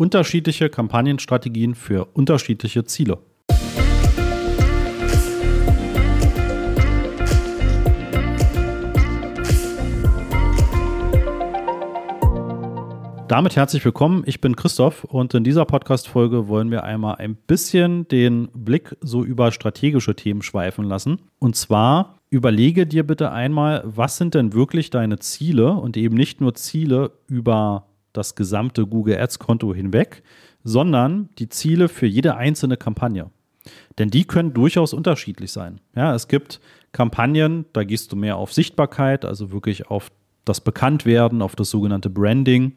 Unterschiedliche Kampagnenstrategien für unterschiedliche Ziele. Damit herzlich willkommen. Ich bin Christoph und in dieser Podcast-Folge wollen wir einmal ein bisschen den Blick so über strategische Themen schweifen lassen. Und zwar überlege dir bitte einmal, was sind denn wirklich deine Ziele und eben nicht nur Ziele über das gesamte Google Ads-Konto hinweg, sondern die Ziele für jede einzelne Kampagne. Denn die können durchaus unterschiedlich sein. Ja, es gibt Kampagnen, da gehst du mehr auf Sichtbarkeit, also wirklich auf das Bekanntwerden, auf das sogenannte Branding.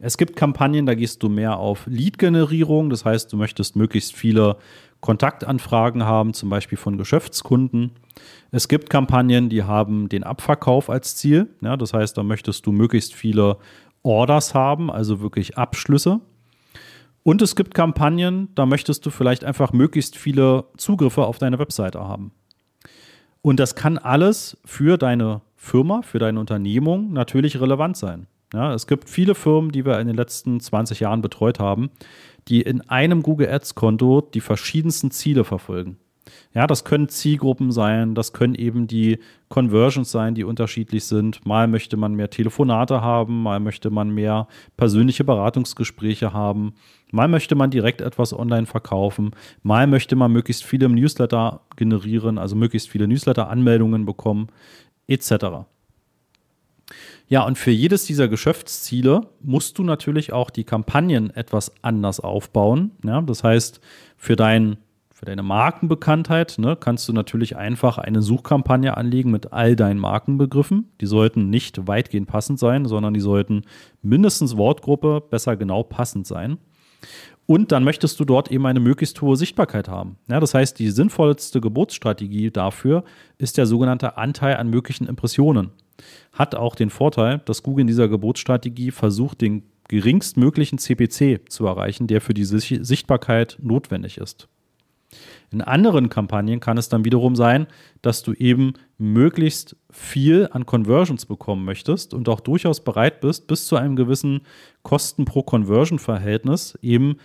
Es gibt Kampagnen, da gehst du mehr auf Lead-Generierung, das heißt, du möchtest möglichst viele Kontaktanfragen haben, zum Beispiel von Geschäftskunden. Es gibt Kampagnen, die haben den Abverkauf als Ziel. Ja, das heißt, da möchtest du möglichst viele Orders haben, also wirklich Abschlüsse. Und es gibt Kampagnen, da möchtest du vielleicht einfach möglichst viele Zugriffe auf deine Webseite haben. Und das kann alles für deine Firma, für deine Unternehmung natürlich relevant sein. Ja, es gibt viele Firmen, die wir in den letzten 20 Jahren betreut haben, die in einem Google Ads-Konto die verschiedensten Ziele verfolgen. Ja, das können Zielgruppen sein, das können eben die Conversions sein, die unterschiedlich sind. Mal möchte man mehr Telefonate haben, mal möchte man mehr persönliche Beratungsgespräche haben, mal möchte man direkt etwas online verkaufen, mal möchte man möglichst viele Newsletter generieren, also möglichst viele Newsletter-Anmeldungen bekommen, etc. Ja, und für jedes dieser Geschäftsziele musst du natürlich auch die Kampagnen etwas anders aufbauen. Ja, das heißt, für, dein, für deine Markenbekanntheit ne, kannst du natürlich einfach eine Suchkampagne anlegen mit all deinen Markenbegriffen. Die sollten nicht weitgehend passend sein, sondern die sollten mindestens Wortgruppe, besser genau passend sein. Und dann möchtest du dort eben eine möglichst hohe Sichtbarkeit haben. Ja, das heißt, die sinnvollste Geburtsstrategie dafür ist der sogenannte Anteil an möglichen Impressionen hat auch den Vorteil, dass Google in dieser Geburtsstrategie versucht, den geringstmöglichen CPC zu erreichen, der für die Sichtbarkeit notwendig ist. In anderen Kampagnen kann es dann wiederum sein, dass du eben möglichst viel an Conversions bekommen möchtest und auch durchaus bereit bist, bis zu einem gewissen Kosten pro Conversion-Verhältnis eben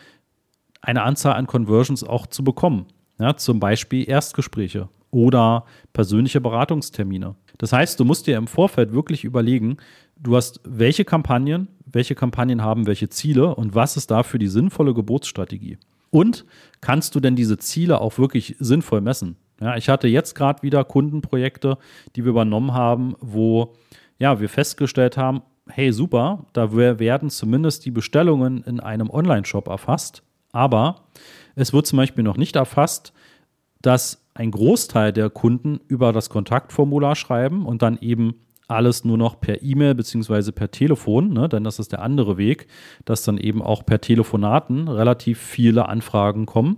eine Anzahl an Conversions auch zu bekommen. Ja, zum Beispiel Erstgespräche oder persönliche Beratungstermine. Das heißt, du musst dir im Vorfeld wirklich überlegen, du hast welche Kampagnen, welche Kampagnen haben welche Ziele und was ist dafür die sinnvolle Geburtsstrategie. Und kannst du denn diese Ziele auch wirklich sinnvoll messen? Ja, ich hatte jetzt gerade wieder Kundenprojekte, die wir übernommen haben, wo ja, wir festgestellt haben, hey super, da werden zumindest die Bestellungen in einem Online-Shop erfasst, aber es wird zum Beispiel noch nicht erfasst, dass ein Großteil der Kunden über das Kontaktformular schreiben und dann eben alles nur noch per E-Mail beziehungsweise per Telefon, ne? denn das ist der andere Weg, dass dann eben auch per Telefonaten relativ viele Anfragen kommen.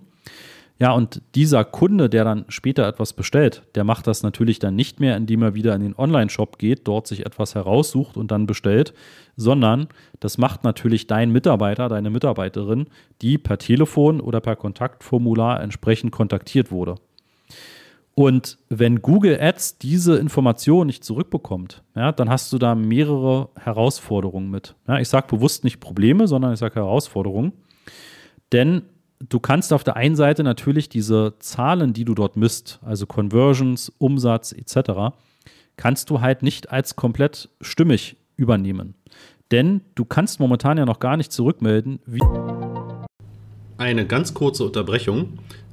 Ja, und dieser Kunde, der dann später etwas bestellt, der macht das natürlich dann nicht mehr, indem er wieder in den Online-Shop geht, dort sich etwas heraussucht und dann bestellt, sondern das macht natürlich dein Mitarbeiter, deine Mitarbeiterin, die per Telefon oder per Kontaktformular entsprechend kontaktiert wurde. Und wenn Google Ads diese Information nicht zurückbekommt, ja, dann hast du da mehrere Herausforderungen mit. Ja, ich sage bewusst nicht Probleme, sondern ich sage Herausforderungen. Denn du kannst auf der einen Seite natürlich diese Zahlen, die du dort misst, also Conversions, Umsatz etc., kannst du halt nicht als komplett stimmig übernehmen. Denn du kannst momentan ja noch gar nicht zurückmelden, wie. Eine ganz kurze Unterbrechung.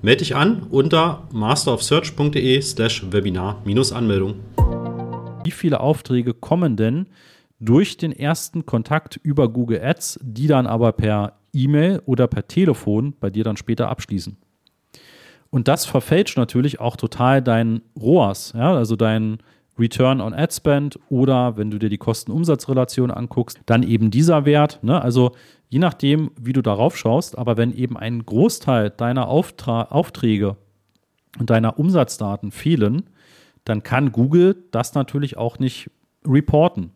Melde dich an unter masterofsearch.de slash Webinar-Anmeldung. Wie viele Aufträge kommen denn durch den ersten Kontakt über Google Ads, die dann aber per E-Mail oder per Telefon bei dir dann später abschließen? Und das verfälscht natürlich auch total dein ROAS, ja, also dein Return on Ad Spend oder wenn du dir die Kosten-Umsatz-Relation anguckst, dann eben dieser Wert. Ne? Also je nachdem, wie du darauf schaust, aber wenn eben ein Großteil deiner Auftra Aufträge und deiner Umsatzdaten fehlen, dann kann Google das natürlich auch nicht reporten.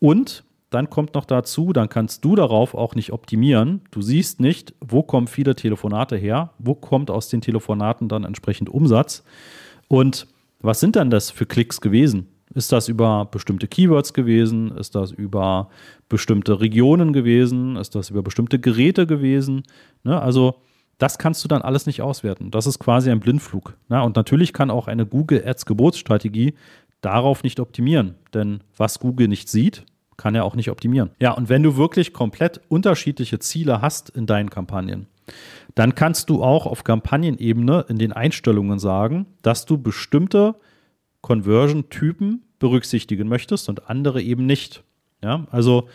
Und dann kommt noch dazu, dann kannst du darauf auch nicht optimieren. Du siehst nicht, wo kommen viele Telefonate her, wo kommt aus den Telefonaten dann entsprechend Umsatz und was sind dann das für Klicks gewesen? Ist das über bestimmte Keywords gewesen? Ist das über bestimmte Regionen gewesen? Ist das über bestimmte Geräte gewesen? Ne? Also das kannst du dann alles nicht auswerten. Das ist quasi ein Blindflug. Ne? Und natürlich kann auch eine Google Ads Geburtsstrategie darauf nicht optimieren. Denn was Google nicht sieht, kann er auch nicht optimieren. Ja, und wenn du wirklich komplett unterschiedliche Ziele hast in deinen Kampagnen, dann kannst du auch auf Kampagnenebene in den Einstellungen sagen, dass du bestimmte Conversion-Typen berücksichtigen möchtest und andere eben nicht. Ja, also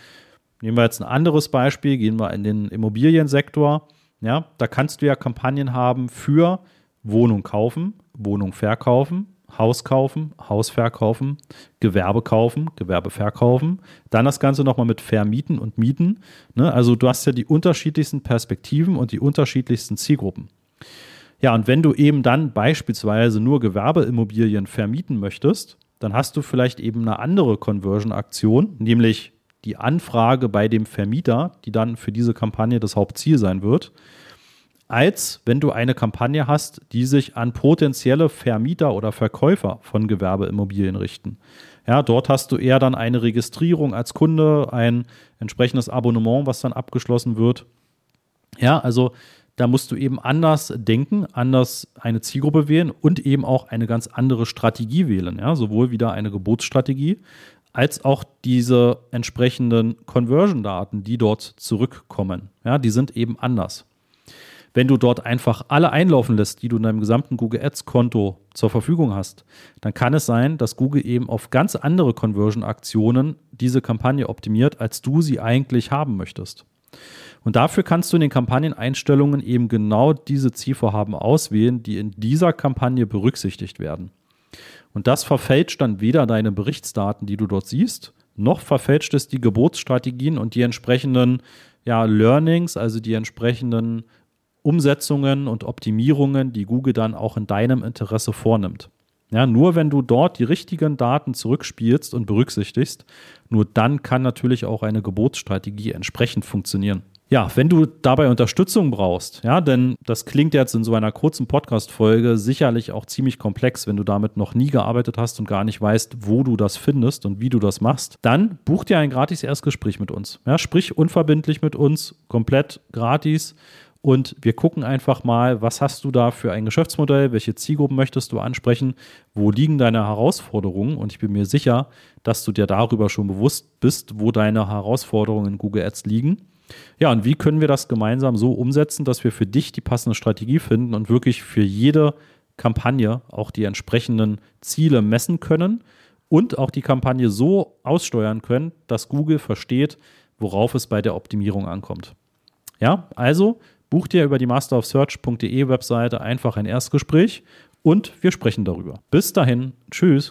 nehmen wir jetzt ein anderes Beispiel, gehen wir in den Immobiliensektor. Ja, da kannst du ja Kampagnen haben für Wohnung kaufen, Wohnung verkaufen, Haus kaufen, Haus verkaufen, Gewerbe kaufen, Gewerbe verkaufen. Dann das Ganze nochmal mit Vermieten und Mieten. Ne? Also du hast ja die unterschiedlichsten Perspektiven und die unterschiedlichsten Zielgruppen. Ja, und wenn du eben dann beispielsweise nur Gewerbeimmobilien vermieten möchtest, dann hast du vielleicht eben eine andere Conversion-Aktion, nämlich die Anfrage bei dem Vermieter, die dann für diese Kampagne das Hauptziel sein wird als wenn du eine Kampagne hast, die sich an potenzielle Vermieter oder Verkäufer von Gewerbeimmobilien richten. Ja, dort hast du eher dann eine Registrierung als Kunde, ein entsprechendes Abonnement, was dann abgeschlossen wird. Ja, also da musst du eben anders denken, anders eine Zielgruppe wählen und eben auch eine ganz andere Strategie wählen. Ja, sowohl wieder eine Gebotsstrategie als auch diese entsprechenden Conversion-Daten, die dort zurückkommen. Ja, die sind eben anders. Wenn du dort einfach alle einlaufen lässt, die du in deinem gesamten Google Ads Konto zur Verfügung hast, dann kann es sein, dass Google eben auf ganz andere Conversion-Aktionen diese Kampagne optimiert, als du sie eigentlich haben möchtest. Und dafür kannst du in den Kampagneneinstellungen eben genau diese Zielvorhaben auswählen, die in dieser Kampagne berücksichtigt werden. Und das verfälscht dann weder deine Berichtsdaten, die du dort siehst, noch verfälscht es die Geburtsstrategien und die entsprechenden ja, Learnings, also die entsprechenden Umsetzungen und Optimierungen, die Google dann auch in deinem Interesse vornimmt. Ja, nur wenn du dort die richtigen Daten zurückspielst und berücksichtigst, nur dann kann natürlich auch eine Geburtsstrategie entsprechend funktionieren. Ja, wenn du dabei Unterstützung brauchst, ja, denn das klingt jetzt in so einer kurzen Podcast-Folge sicherlich auch ziemlich komplex, wenn du damit noch nie gearbeitet hast und gar nicht weißt, wo du das findest und wie du das machst, dann buch dir ein gratis Erstgespräch mit uns. Ja, sprich unverbindlich mit uns, komplett gratis und wir gucken einfach mal, was hast du da für ein Geschäftsmodell, welche Zielgruppen möchtest du ansprechen, wo liegen deine Herausforderungen und ich bin mir sicher, dass du dir darüber schon bewusst bist, wo deine Herausforderungen in Google Ads liegen. Ja, und wie können wir das gemeinsam so umsetzen, dass wir für dich die passende Strategie finden und wirklich für jede Kampagne auch die entsprechenden Ziele messen können und auch die Kampagne so aussteuern können, dass Google versteht, worauf es bei der Optimierung ankommt. Ja, also Buch dir über die masterofsearch.de Webseite einfach ein Erstgespräch und wir sprechen darüber. Bis dahin, tschüss.